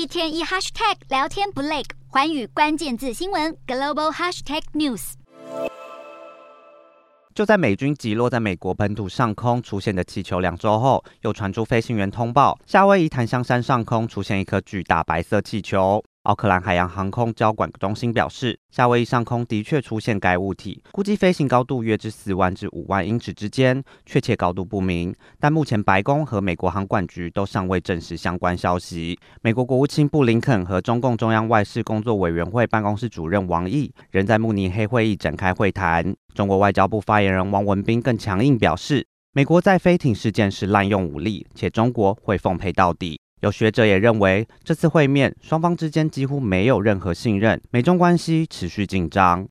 一天一 hashtag 聊天不累，环宇关键字新闻 global hashtag news。就在美军击落在美国本土上空出现的气球两周后，又传出飞行员通报，夏威夷檀香山上空出现一颗巨大白色气球。奥克兰海洋航空交管中心表示，夏威夷上空的确出现该物体，估计飞行高度约至四万至五万英尺之间，确切高度不明。但目前白宫和美国航管局都尚未证实相关消息。美国国务卿布林肯和中共中央外事工作委员会办公室主任王毅仍在慕尼黑会议展开会谈。中国外交部发言人王文斌更强硬表示，美国在飞艇事件时滥用武力，且中国会奉陪到底。有学者也认为，这次会面双方之间几乎没有任何信任，美中关系持续紧张。